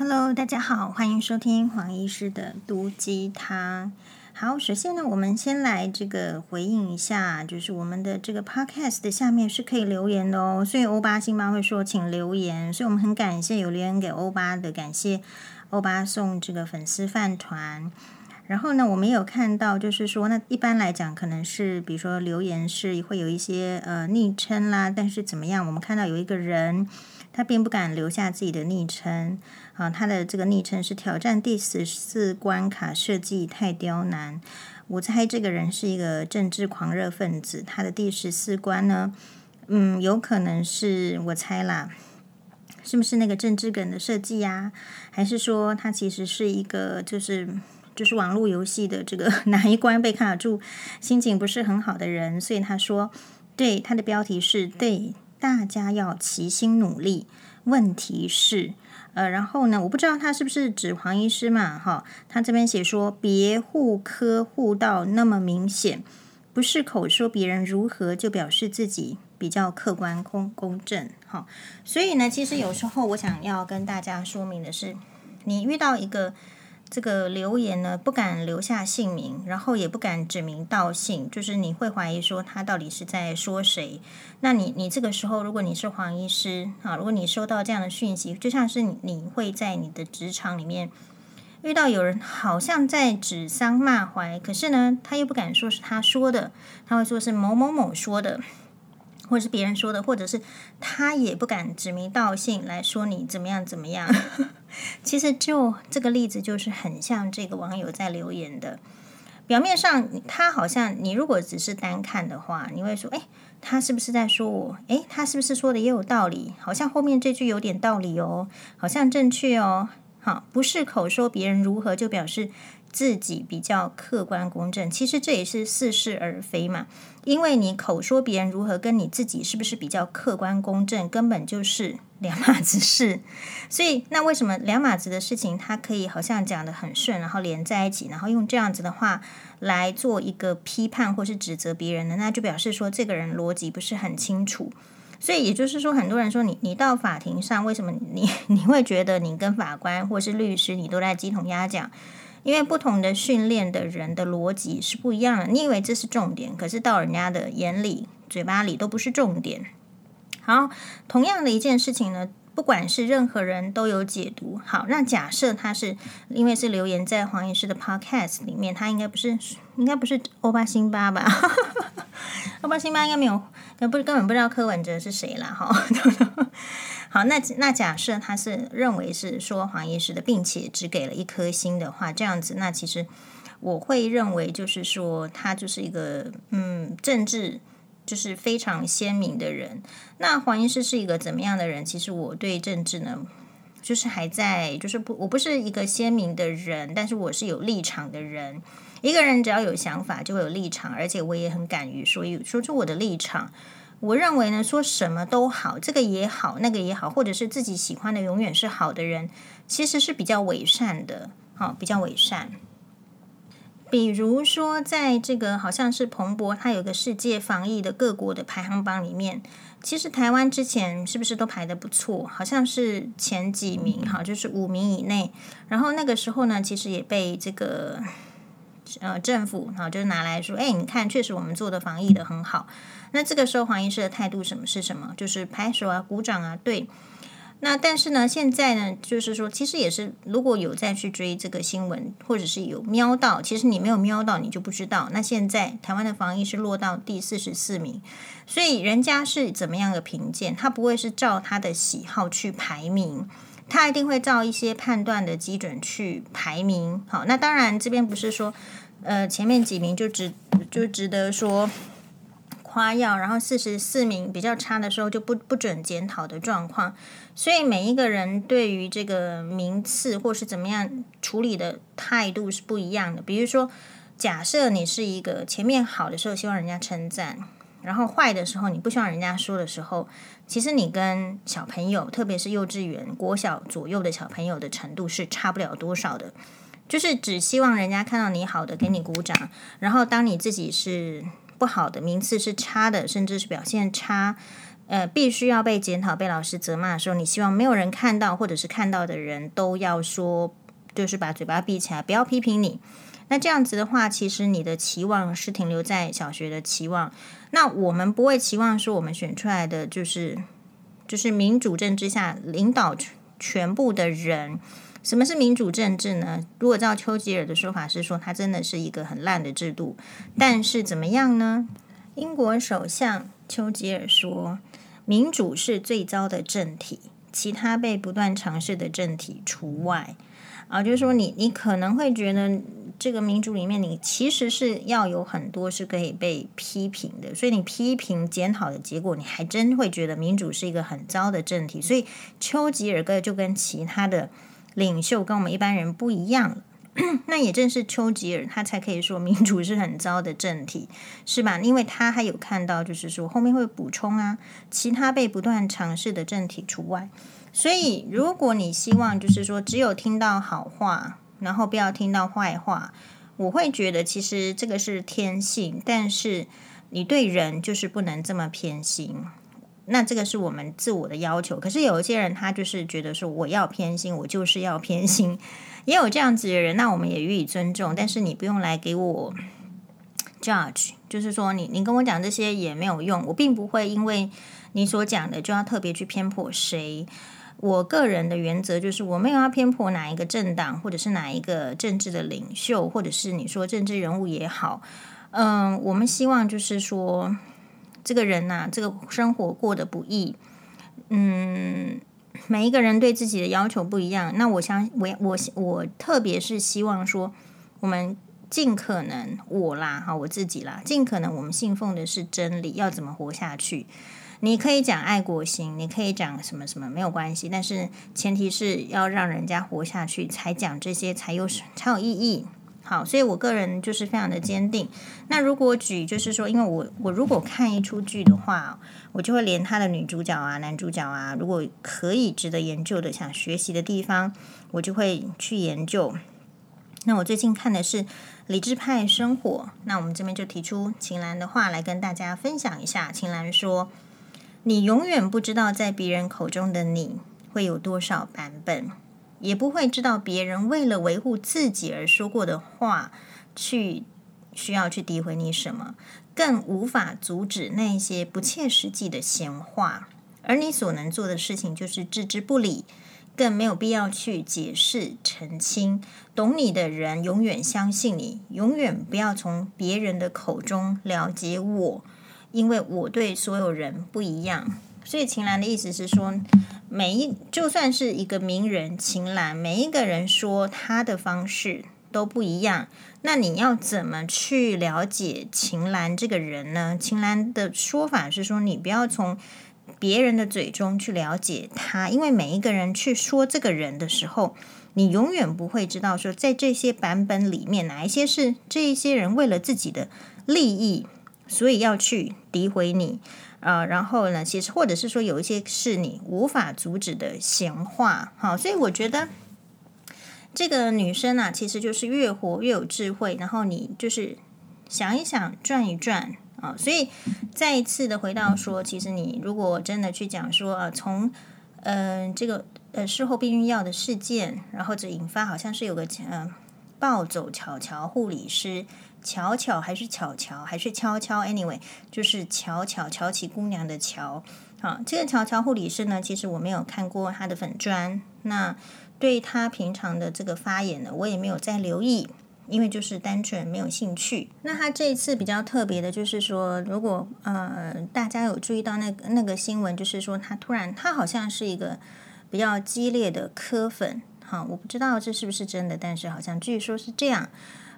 Hello，大家好，欢迎收听黄医师的毒鸡汤。好，首先呢，我们先来这个回应一下，就是我们的这个 Podcast 的下面是可以留言的哦。所以欧巴辛巴会说，请留言，所以我们很感谢有留言给欧巴的，感谢欧巴送这个粉丝饭团。然后呢，我们有看到，就是说，那一般来讲，可能是比如说留言是会有一些呃昵称啦，但是怎么样？我们看到有一个人。他并不敢留下自己的昵称啊，他的这个昵称是挑战第十四关卡设计太刁难。我猜这个人是一个政治狂热分子。他的第十四关呢，嗯，有可能是我猜啦，是不是那个政治梗的设计呀？还是说他其实是一个就是就是网络游戏的这个 哪一关被卡住，心情不是很好的人？所以他说，对，他的标题是对。大家要齐心努力。问题是，呃，然后呢，我不知道他是不是指黄医师嘛？哈，他这边写说，别护科护到那么明显，不是口说别人如何就表示自己比较客观公公正。哈，所以呢，其实有时候我想要跟大家说明的是，你遇到一个。这个留言呢，不敢留下姓名，然后也不敢指名道姓，就是你会怀疑说他到底是在说谁。那你你这个时候，如果你是黄医师啊，如果你收到这样的讯息，就像是你你会在你的职场里面遇到有人好像在指桑骂槐，可是呢，他又不敢说是他说的，他会说是某某某说的。或者是别人说的，或者是他也不敢指名道姓来说你怎么样怎么样。其实就这个例子就是很像这个网友在留言的。表面上他好像你如果只是单看的话，你会说：哎，他是不是在说我？哎，他是不是说的也有道理？好像后面这句有点道理哦，好像正确哦。好，不是口说别人如何就表示。自己比较客观公正，其实这也是似是而非嘛。因为你口说别人如何，跟你自己是不是比较客观公正，根本就是两码子事。所以，那为什么两码子的事情，他可以好像讲得很顺，然后连在一起，然后用这样子的话来做一个批判或是指责别人呢？那就表示说这个人逻辑不是很清楚。所以也就是说，很多人说你你到法庭上，为什么你你会觉得你跟法官或是律师，你都在鸡同鸭讲？因为不同的训练的人的逻辑是不一样的，你以为这是重点，可是到人家的眼里、嘴巴里都不是重点。好，同样的一件事情呢，不管是任何人都有解读。好，那假设他是因为是留言在黄医师的 Podcast 里面，他应该不是，应该不是欧巴辛巴吧？欧巴辛巴应该没有，不是根本不知道柯文哲是谁啦。哈。好，那那假设他是认为是说黄医师的，并且只给了一颗星的话，这样子，那其实我会认为就是说他就是一个嗯政治就是非常鲜明的人。那黄医师是一个怎么样的人？其实我对政治呢，就是还在就是不我不是一个鲜明的人，但是我是有立场的人。一个人只要有想法，就会有立场，而且我也很敢于说说出我的立场。我认为呢，说什么都好，这个也好，那个也好，或者是自己喜欢的永远是好的人，其实是比较伪善的，好，比较伪善。比如说，在这个好像是彭博，它有个世界防疫的各国的排行榜里面，其实台湾之前是不是都排得不错？好像是前几名，哈，就是五名以内。然后那个时候呢，其实也被这个呃政府，哈，就是拿来说，哎，你看，确实我们做的防疫的很好。那这个时候黄医师的态度什么是什么？就是拍手啊，鼓掌啊，对。那但是呢，现在呢，就是说，其实也是，如果有再去追这个新闻，或者是有瞄到，其实你没有瞄到，你就不知道。那现在台湾的防疫是落到第四十四名，所以人家是怎么样的评鉴？他不会是照他的喜好去排名，他一定会照一些判断的基准去排名。好，那当然这边不是说，呃，前面几名就值就值得说。夸耀，然后四十四名比较差的时候就不不准检讨的状况，所以每一个人对于这个名次或是怎么样处理的态度是不一样的。比如说，假设你是一个前面好的时候希望人家称赞，然后坏的时候你不希望人家说的时候，其实你跟小朋友，特别是幼稚园、国小左右的小朋友的程度是差不了多少的，就是只希望人家看到你好的给你鼓掌，然后当你自己是。不好的名次是差的，甚至是表现差，呃，必须要被检讨、被老师责骂的时候，你希望没有人看到，或者是看到的人都要说，就是把嘴巴闭起来，不要批评你。那这样子的话，其实你的期望是停留在小学的期望。那我们不会期望说，我们选出来的就是就是民主政治下领导全部的人。什么是民主政治呢？如果照丘吉尔的说法是说，它真的是一个很烂的制度。但是怎么样呢？英国首相丘吉尔说，民主是最糟的政体，其他被不断尝试的政体除外。啊，就是说你你可能会觉得。这个民主里面，你其实是要有很多是可以被批评的，所以你批评检讨的结果，你还真会觉得民主是一个很糟的政体。所以丘吉尔哥就跟其他的领袖跟我们一般人不一样，那也正是丘吉尔他才可以说民主是很糟的政体，是吧？因为他还有看到，就是说后面会补充啊，其他被不断尝试的政体除外。所以如果你希望就是说只有听到好话。然后不要听到坏话，我会觉得其实这个是天性，但是你对人就是不能这么偏心。那这个是我们自我的要求。可是有一些人他就是觉得说我要偏心，我就是要偏心，也有这样子的人，那我们也予以尊重。但是你不用来给我 judge，就是说你你跟我讲这些也没有用，我并不会因为你所讲的就要特别去偏颇谁。我个人的原则就是，我没有要偏颇哪一个政党，或者是哪一个政治的领袖，或者是你说政治人物也好，嗯，我们希望就是说，这个人呐、这个生活过得不易，嗯，每一个人对自己的要求不一样。那我相，我我我特别是希望说，我们尽可能，我啦，哈，我自己啦，尽可能，我们信奉的是真理，要怎么活下去。你可以讲爱国心，你可以讲什么什么没有关系，但是前提是要让人家活下去，才讲这些才有才有意义。好，所以我个人就是非常的坚定。那如果举就是说，因为我我如果看一出剧的话，我就会连他的女主角啊、男主角啊，如果可以值得研究的、想学习的地方，我就会去研究。那我最近看的是《理智派生活》，那我们这边就提出秦岚的话来跟大家分享一下。秦岚说。你永远不知道，在别人口中的你会有多少版本，也不会知道别人为了维护自己而说过的话，去需要去诋毁你什么，更无法阻止那些不切实际的闲话。而你所能做的事情就是置之不理，更没有必要去解释澄清。懂你的人永远相信你，永远不要从别人的口中了解我。因为我对所有人不一样，所以秦岚的意思是说，每一就算是一个名人秦岚，每一个人说他的方式都不一样。那你要怎么去了解秦岚这个人呢？秦岚的说法是说，你不要从别人的嘴中去了解他，因为每一个人去说这个人的时候，你永远不会知道说，在这些版本里面哪一些是这一些人为了自己的利益。所以要去诋毁你，呃，然后呢，其实或者是说有一些是你无法阻止的闲话，好，所以我觉得这个女生啊，其实就是越活越有智慧，然后你就是想一想，转一转啊，所以再一次的回到说，其实你如果真的去讲说，呃，从嗯、呃、这个呃事后避孕药的事件，然后这引发好像是有个嗯、呃、暴走巧乔护理师。巧巧还是巧巧还是悄悄？Anyway，就是巧巧巧起姑娘的巧。好，这个巧巧护理师呢，其实我没有看过他的粉专。那对他平常的这个发言呢，我也没有再留意，因为就是单纯没有兴趣。那他这一次比较特别的，就是说，如果呃大家有注意到那个那个新闻，就是说他突然他好像是一个比较激烈的柯粉。好，我不知道这是不是真的，但是好像据说是这样。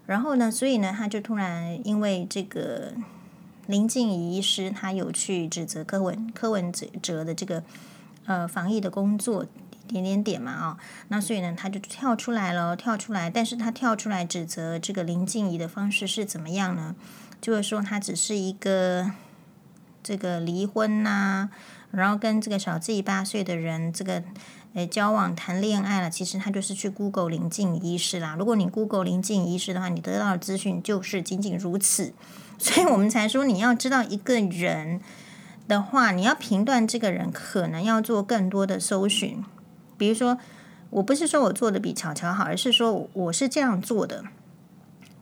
然后呢，所以呢，他就突然因为这个林静怡医师，他有去指责柯文柯文哲的这个呃防疫的工作点点点嘛啊、哦，那所以呢，他就跳出来了，跳出来，但是他跳出来指责这个林静怡的方式是怎么样呢？就是说他只是一个这个离婚呐、然后跟这个小自己八岁的人这个。诶，交往谈恋爱了，其实他就是去 Google 林静医师啦。如果你 Google 林静医师的话，你得到的资讯就是仅仅如此。所以我们才说，你要知道一个人的话，你要评断这个人，可能要做更多的搜寻。比如说，我不是说我做的比巧巧好，而是说我是这样做的。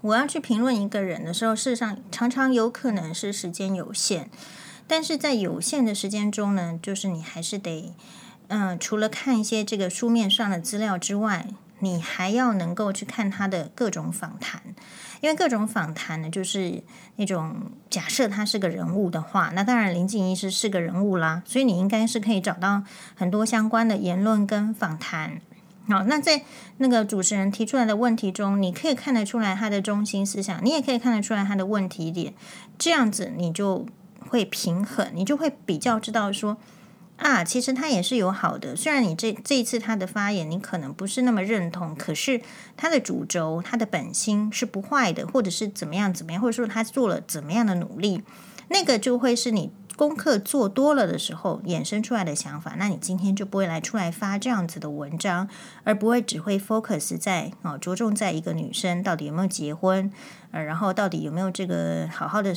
我要去评论一个人的时候，事实上常常有可能是时间有限，但是在有限的时间中呢，就是你还是得，嗯、除了看一些这个书面上的资料之外，你还要能够去看他的各种访谈，因为各种访谈呢，就是那种假设他是个人物的话，那当然林静怡是是个人物啦，所以你应该是可以找到很多相关的言论跟访谈。好，那在那个主持人提出来的问题中，你可以看得出来他的中心思想，你也可以看得出来他的问题点，这样子你就会平衡，你就会比较知道说啊，其实他也是有好的。虽然你这这一次他的发言你可能不是那么认同，可是他的主轴、他的本心是不坏的，或者是怎么样怎么样，或者说他做了怎么样的努力，那个就会是你。功课做多了的时候，衍生出来的想法，那你今天就不会来出来发这样子的文章，而不会只会 focus 在啊，着重在一个女生到底有没有结婚，呃，然后到底有没有这个好好的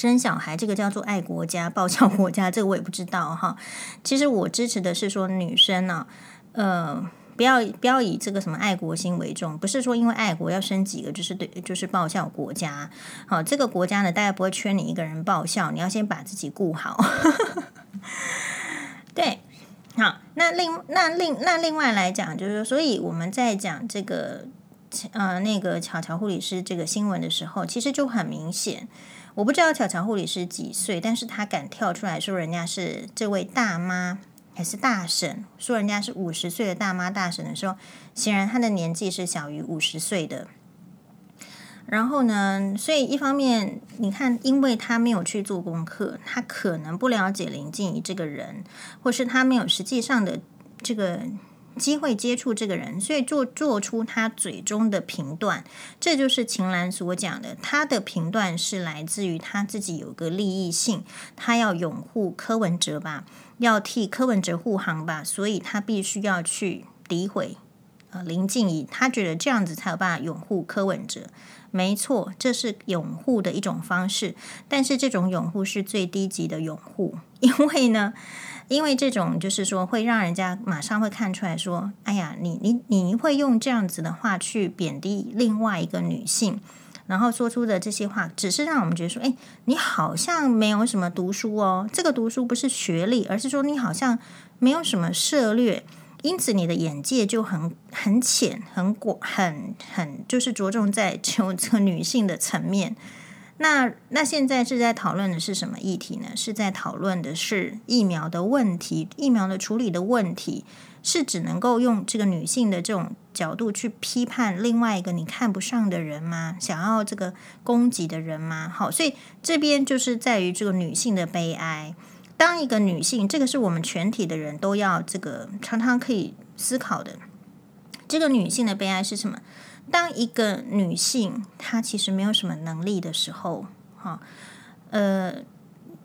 生小孩，这个叫做爱国家、报效国家，这个我也不知道哈。其实我支持的是说女生呢，呃。不要不要以这个什么爱国心为重，不是说因为爱国要生几个就是对，就是报效国家。好，这个国家呢，大概不会缺你一个人报效，你要先把自己顾好。对，好，那另那另那另外来讲，就是说，所以我们在讲这个呃那个巧巧护理师这个新闻的时候，其实就很明显，我不知道巧巧护理师几岁，但是他敢跳出来说人家是这位大妈。还是大婶说人家是五十岁的大妈大婶的时候，显然她的年纪是小于五十岁的。然后呢，所以一方面你看，因为他没有去做功课，他可能不了解林静怡这个人，或是他没有实际上的这个机会接触这个人，所以做做出他嘴中的评断。这就是秦岚所讲的，他的评断是来自于他自己有个利益性，他要拥护柯文哲吧。要替柯文哲护航吧，所以他必须要去诋毁呃林静怡，他觉得这样子才有办法拥护柯文哲。没错，这是拥护的一种方式，但是这种拥护是最低级的拥护，因为呢，因为这种就是说会让人家马上会看出来说，哎呀，你你你会用这样子的话去贬低另外一个女性。然后说出的这些话，只是让我们觉得说，哎，你好像没有什么读书哦。这个读书不是学历，而是说你好像没有什么涉猎，因此你的眼界就很很浅、很广、很很就是着重在求 这个女性的层面。那那现在是在讨论的是什么议题呢？是在讨论的是疫苗的问题，疫苗的处理的问题。是只能够用这个女性的这种角度去批判另外一个你看不上的人吗？想要这个攻击的人吗？好，所以这边就是在于这个女性的悲哀。当一个女性，这个是我们全体的人都要这个常常可以思考的。这个女性的悲哀是什么？当一个女性她其实没有什么能力的时候，哈，呃，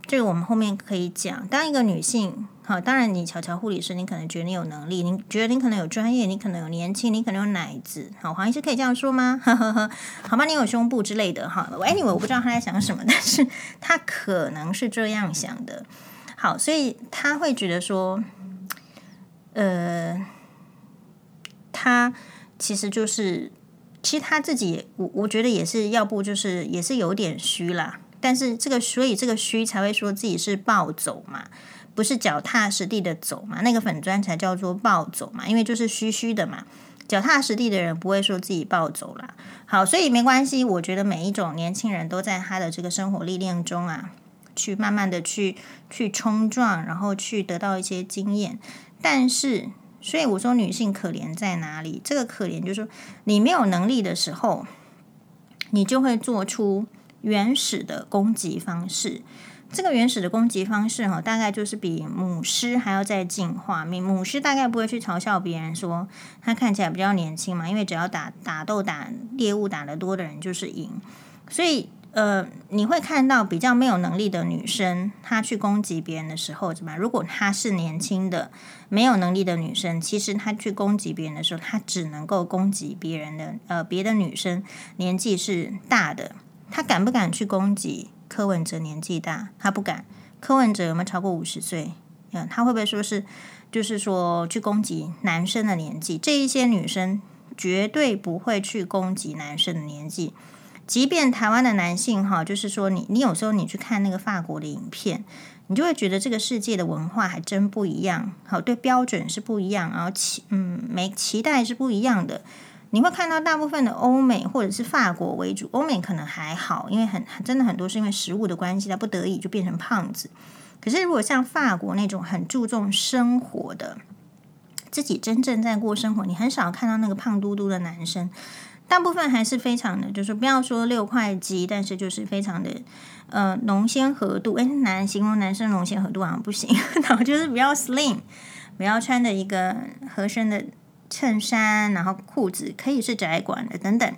这个我们后面可以讲。当一个女性。好，当然，你巧巧护理师，你可能觉得你有能力，你觉得你可能有专业，你可能有年轻，你可能有奶子。好，黄医师可以这样说吗？呵呵呵，好吧，你有胸部之类的。哈，anyway，我不知道他在想什么，但是他可能是这样想的。好，所以他会觉得说，呃，他其实就是，其实他自己，我我觉得也是要不就是也是有点虚啦。但是这个，所以这个虚才会说自己是暴走嘛。不是脚踏实地的走嘛？那个粉砖才叫做暴走嘛，因为就是虚虚的嘛。脚踏实地的人不会说自己暴走啦。好，所以没关系。我觉得每一种年轻人都在他的这个生活历练中啊，去慢慢的去去冲撞，然后去得到一些经验。但是，所以我说女性可怜在哪里？这个可怜就是说，你没有能力的时候，你就会做出原始的攻击方式。这个原始的攻击方式哈，大概就是比母狮还要再进化。母狮大概不会去嘲笑别人说他看起来比较年轻嘛，因为只要打打斗打猎物打得多的人就是赢。所以呃，你会看到比较没有能力的女生，她去攻击别人的时候怎么？如果她是年轻的没有能力的女生，其实她去攻击别人的时候，她只能够攻击别人的呃别的女生年纪是大的，她敢不敢去攻击？柯文哲年纪大，她不敢。柯文哲有没有超过五十岁？嗯，她会不会说是，就是说去攻击男生的年纪？这一些女生绝对不会去攻击男生的年纪。即便台湾的男性哈，就是说你你有时候你去看那个法国的影片，你就会觉得这个世界的文化还真不一样。好，对标准是不一样，然后期嗯，没期待是不一样的。你会看到大部分的欧美或者是法国为主，欧美可能还好，因为很真的很多是因为食物的关系，他不得已就变成胖子。可是如果像法国那种很注重生活的，自己真正在过生活，你很少看到那个胖嘟嘟的男生，大部分还是非常的，就是不要说六块肌，但是就是非常的呃浓纤合度。诶，男形容男生浓纤合度好像不行，然后就是比较 slim，不要穿的一个合身的。衬衫，然后裤子可以是窄管的等等。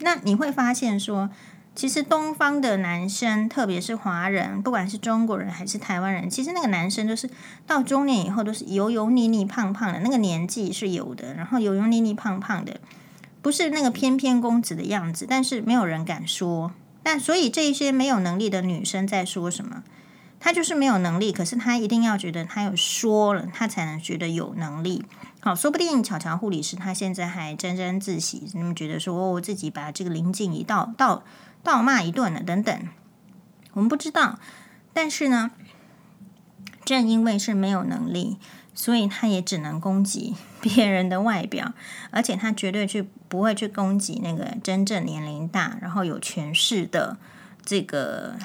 那你会发现说，其实东方的男生，特别是华人，不管是中国人还是台湾人，其实那个男生都是到中年以后都是油油腻腻、胖胖的，那个年纪是有的，然后油油腻腻、胖胖的，不是那个翩翩公子的样子，但是没有人敢说。但所以这一些没有能力的女生在说什么？她就是没有能力，可是她一定要觉得她有说了，她才能觉得有能力。好，说不定巧巧护理师她现在还沾沾自喜，那么觉得说我、自己把这个林静一倒倒倒骂一顿了等等，我们不知道。但是呢，正因为是没有能力，所以她也只能攻击别人的外表，而且她绝对去不会去攻击那个真正年龄大，然后有权势的这个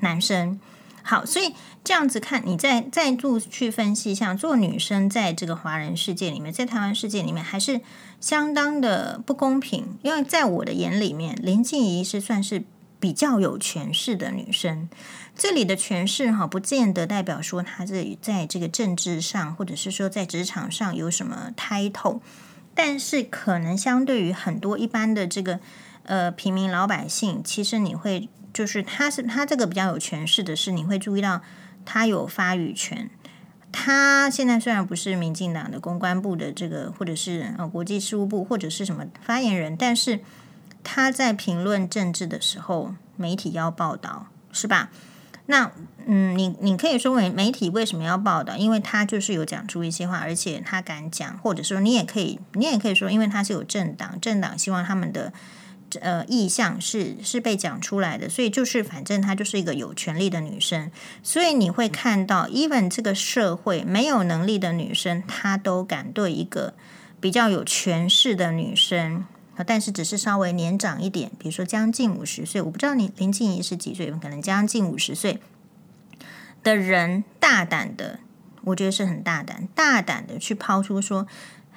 男生。好，所以这样子看，你再再度去分析，一下做女生在这个华人世界里面，在台湾世界里面，还是相当的不公平。因为在我的眼里面，林静怡是算是比较有权势的女生。这里的权势哈，不见得代表说她是在这个政治上，或者是说在职场上有什么 title，但是可能相对于很多一般的这个呃平民老百姓，其实你会。就是他是他这个比较有权势的是，你会注意到他有发语权。他现在虽然不是民进党的公关部的这个，或者是呃国际事务部或者是什么发言人，但是他在评论政治的时候，媒体要报道，是吧？那嗯，你你可以说媒媒体为什么要报道？因为他就是有讲出一些话，而且他敢讲，或者说你也可以，你也可以说，因为他是有政党，政党希望他们的。呃，意向是是被讲出来的，所以就是反正她就是一个有权力的女生，所以你会看到，even 这个社会没有能力的女生，她都敢对一个比较有权势的女生，但是只是稍微年长一点，比如说将近五十岁，我不知道你林静怡是几岁，可能将近五十岁的人，大胆的，我觉得是很大胆，大胆的去抛出说。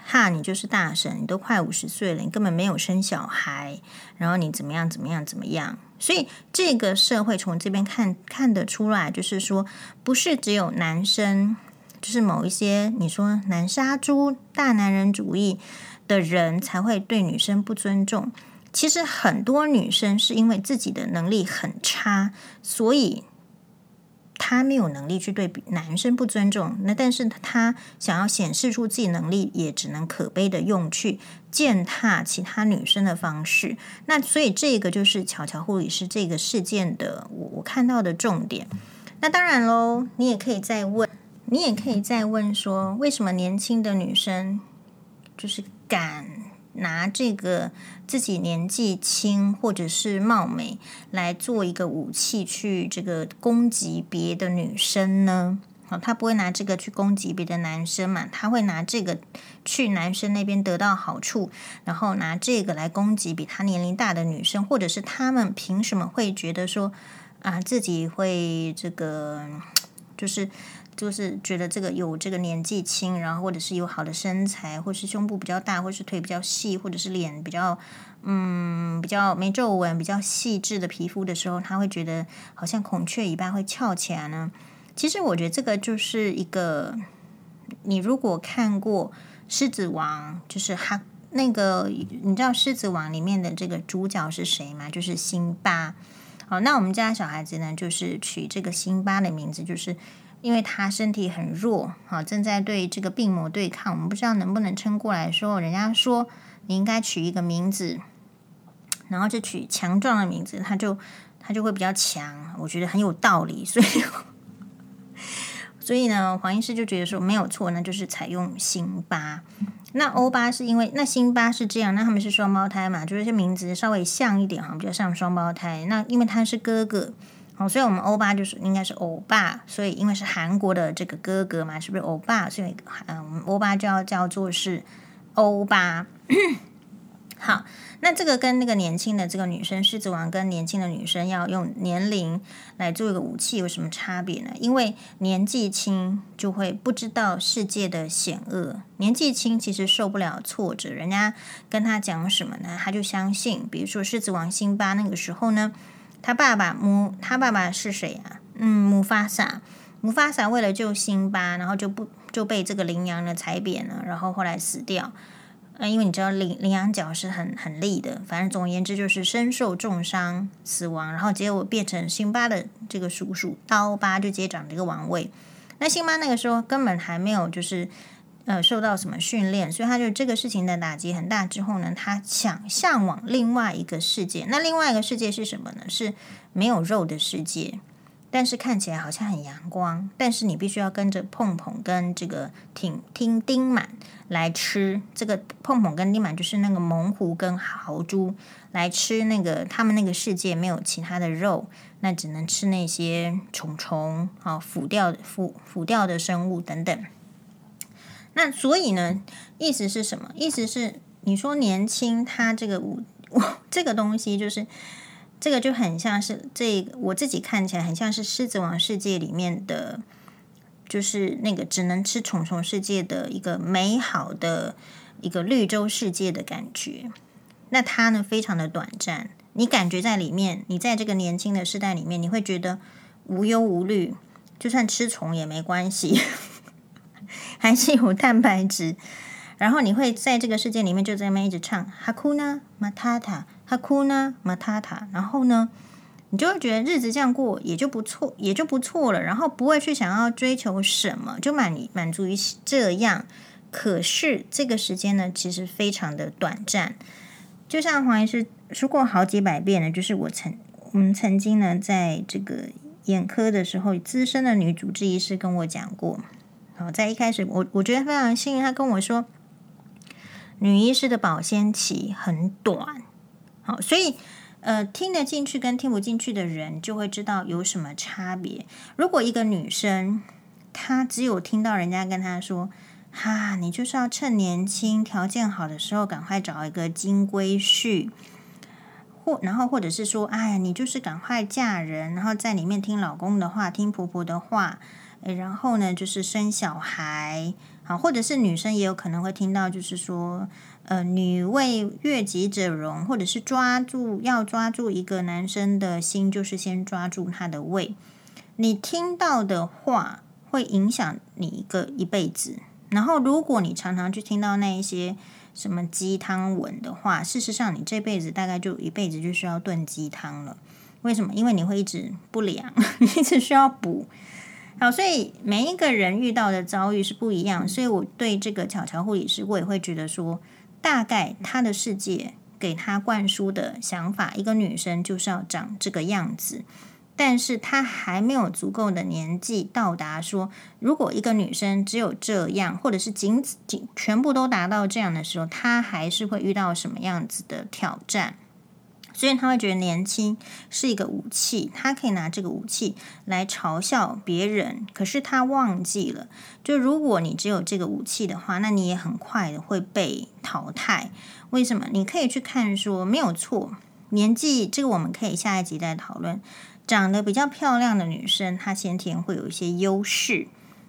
哈，你就是大神，你都快五十岁了，你根本没有生小孩，然后你怎么样怎么样怎么样？所以这个社会从这边看看得出来，就是说不是只有男生，就是某一些你说男杀猪、大男人主义的人才会对女生不尊重。其实很多女生是因为自己的能力很差，所以。她没有能力去对男生不尊重，那但是她想要显示出自己能力，也只能可悲的用去践踏其他女生的方式。那所以这个就是巧巧护理师这个事件的我我看到的重点。那当然喽，你也可以再问，你也可以再问说，为什么年轻的女生就是敢？拿这个自己年纪轻或者是貌美来做一个武器去这个攻击别的女生呢？好，他不会拿这个去攻击别的男生嘛？他会拿这个去男生那边得到好处，然后拿这个来攻击比他年龄大的女生，或者是他们凭什么会觉得说啊自己会这个就是。就是觉得这个有这个年纪轻，然后或者是有好的身材，或是胸部比较大，或是腿比较细，或者是脸比较嗯比较没皱纹、比较细致的皮肤的时候，他会觉得好像孔雀尾巴会翘起来呢。其实我觉得这个就是一个，你如果看过《狮子王》，就是哈那个你知道《狮子王》里面的这个主角是谁吗？就是辛巴。好，那我们家小孩子呢，就是取这个辛巴的名字，就是。因为他身体很弱，好，正在对这个病魔对抗，我们不知道能不能撑过来。说人家说你应该取一个名字，然后就取强壮的名字，他就他就会比较强。我觉得很有道理，所以所以呢，黄医师就觉得说没有错，那就是采用辛巴。那欧巴是因为那辛巴是这样，那他们是双胞胎嘛，就是这名字稍微像一点哈，比较像双胞胎。那因为他是哥哥，哦，所以我们欧巴就是应该是欧巴，所以因为是韩国的这个哥哥嘛，是不是欧巴？所以嗯，我们欧巴就要叫做是欧巴。好。那这个跟那个年轻的这个女生狮子王跟年轻的女生要用年龄来做一个武器有什么差别呢？因为年纪轻就会不知道世界的险恶，年纪轻其实受不了挫折，人家跟他讲什么呢，他就相信。比如说狮子王辛巴那个时候呢，他爸爸母他爸爸是谁啊？嗯，姆法萨，姆法萨为了救辛巴，然后就不就被这个羚羊呢踩扁了，然后后来死掉。那因为你知道羚羚羊角是很很利的，反正总而言之就是身受重伤死亡，然后结果变成辛巴的这个叔叔刀疤就接掌这个王位。那辛巴那个时候根本还没有就是呃受到什么训练，所以他就这个事情的打击很大。之后呢，他想向往另外一个世界。那另外一个世界是什么呢？是没有肉的世界。但是看起来好像很阳光，但是你必须要跟着碰碰跟这个听听丁满来吃这个碰碰跟丁满，就是那个猛虎跟豪猪来吃那个他们那个世界没有其他的肉，那只能吃那些虫虫啊腐掉腐腐掉的生物等等。那所以呢，意思是什么？意思是你说年轻，他这个武 这个东西就是。这个就很像是这，我自己看起来很像是狮子王世界里面的，就是那个只能吃虫虫世界的一个美好的一个绿洲世界的感觉。那它呢，非常的短暂，你感觉在里面，你在这个年轻的世代里面，你会觉得无忧无虑，就算吃虫也没关系，还是有蛋白质。然后你会在这个世界里面就在那边一直唱 “Hakuna Matata”。他哭呢，马塔塔，然后呢，你就会觉得日子这样过也就不错，也就不错了，然后不会去想要追求什么，就满满足于这样。可是这个时间呢，其实非常的短暂。就像黄医师说过好几百遍了，就是我曾我们曾经呢，在这个眼科的时候，资深的女主治医师跟我讲过。好，在一开始我我觉得非常幸运，她跟我说，女医师的保鲜期很短。好，所以呃，听得进去跟听不进去的人就会知道有什么差别。如果一个女生她只有听到人家跟她说：“哈，你就是要趁年轻条件好的时候赶快找一个金龟婿，或然后或者是说，哎，你就是赶快嫁人，然后在里面听老公的话，听婆婆的话，诶，然后呢就是生小孩。好，或者是女生也有可能会听到，就是说。”呃，女为悦己者容，或者是抓住要抓住一个男生的心，就是先抓住他的胃。你听到的话会影响你一个一辈子。然后，如果你常常去听到那一些什么鸡汤文的话，事实上你这辈子大概就一辈子就需要炖鸡汤了。为什么？因为你会一直不良，一直需要补。好，所以每一个人遇到的遭遇是不一样。所以我对这个巧巧护理师，我也会觉得说。大概他的世界给他灌输的想法，一个女生就是要长这个样子，但是他还没有足够的年纪到达说，如果一个女生只有这样，或者是仅仅全部都达到这样的时候，她还是会遇到什么样子的挑战？所以他会觉得年轻是一个武器，他可以拿这个武器来嘲笑别人。可是他忘记了，就如果你只有这个武器的话，那你也很快的会被淘汰。为什么？你可以去看说没有错，年纪这个我们可以下一集再讨论。长得比较漂亮的女生，她先天会有一些优势，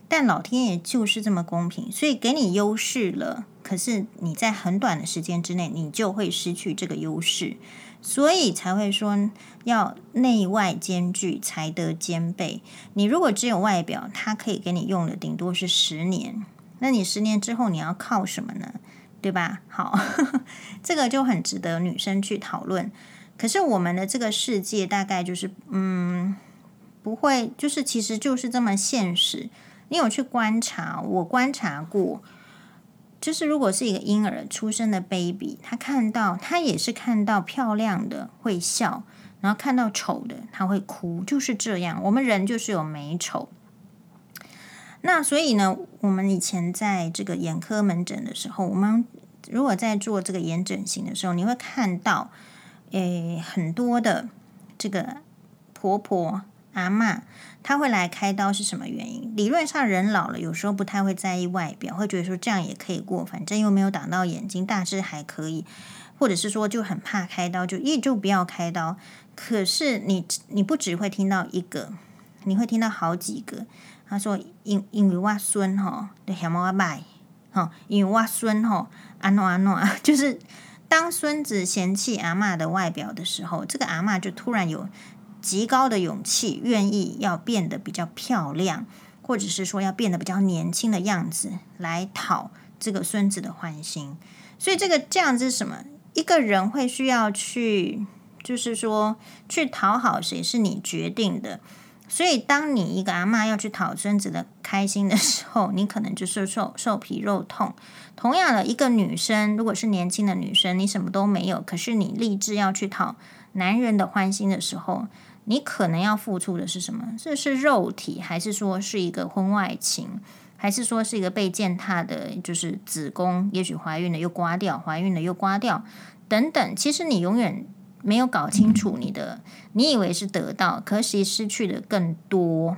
但老天爷就是这么公平，所以给你优势了，可是你在很短的时间之内，你就会失去这个优势。所以才会说要内外兼具才得兼备。你如果只有外表，它可以给你用的顶多是十年。那你十年之后你要靠什么呢？对吧？好，这个就很值得女生去讨论。可是我们的这个世界大概就是，嗯，不会，就是其实就是这么现实。你有去观察？我观察过。就是如果是一个婴儿出生的 baby，他看到他也是看到漂亮的会笑，然后看到丑的他会哭，就是这样。我们人就是有美丑。那所以呢，我们以前在这个眼科门诊的时候，我们如果在做这个眼整形的时候，你会看到，诶，很多的这个婆婆阿嬷，他会来开刀是什么原因？理论上人老了，有时候不太会在意外表，会觉得说这样也可以过，反正又没有挡到眼睛，大致还可以，或者是说就很怕开刀，就一就不要开刀。可是你你不只会听到一个，你会听到好几个。他说：“因因为我孙吼，就嫌我歹，吼，因为我孙吼，安诺安诺，就是当孙子嫌弃阿嬷的外表的时候，这个阿嬷就突然有极高的勇气，愿意要变得比较漂亮，或者是说要变得比较年轻的样子，来讨这个孙子的欢心。所以这个这样子是什么？一个人会需要去，就是说去讨好谁，是你决定的。”所以，当你一个阿嬷要去讨孙子的开心的时候，你可能就是受受皮肉痛。同样的，一个女生如果是年轻的女生，你什么都没有，可是你立志要去讨男人的欢心的时候，你可能要付出的是什么？这是肉体，还是说是一个婚外情，还是说是一个被践踏的，就是子宫？也许怀孕了又刮掉，怀孕了又刮掉，等等。其实你永远。没有搞清楚你的，你以为是得到，可惜失去的更多。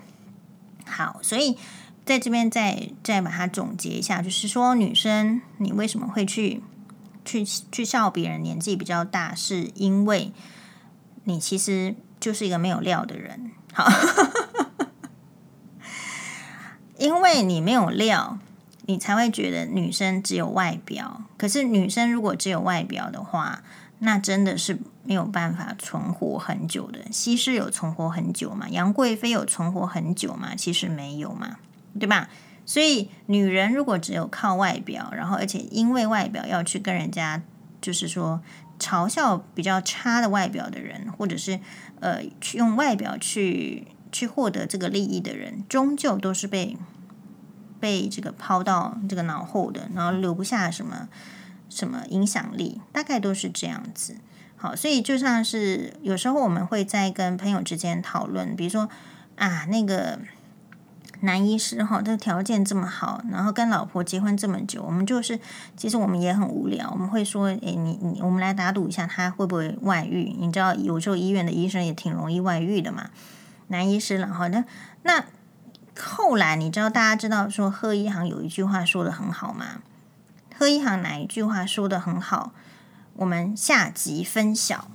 好，所以在这边再再把它总结一下，就是说，女生你为什么会去去去笑别人年纪比较大，是因为你其实就是一个没有料的人。好，因为你没有料，你才会觉得女生只有外表。可是女生如果只有外表的话，那真的是没有办法存活很久的。西施有存活很久吗？杨贵妃有存活很久吗？其实没有嘛，对吧？所以女人如果只有靠外表，然后而且因为外表要去跟人家，就是说嘲笑比较差的外表的人，或者是呃去用外表去去获得这个利益的人，终究都是被被这个抛到这个脑后的，然后留不下什么。什么影响力，大概都是这样子。好，所以就像是有时候我们会在跟朋友之间讨论，比如说啊，那个男医师哈，这个条件这么好，然后跟老婆结婚这么久，我们就是其实我们也很无聊，我们会说，诶，你你，我们来打赌一下，他会不会外遇？你知道，有时候医院的医生也挺容易外遇的嘛。男医师了，好的，那后来你知道，大家知道说贺一航有一句话说的很好吗？贺一航哪一句话说的很好？我们下集分晓。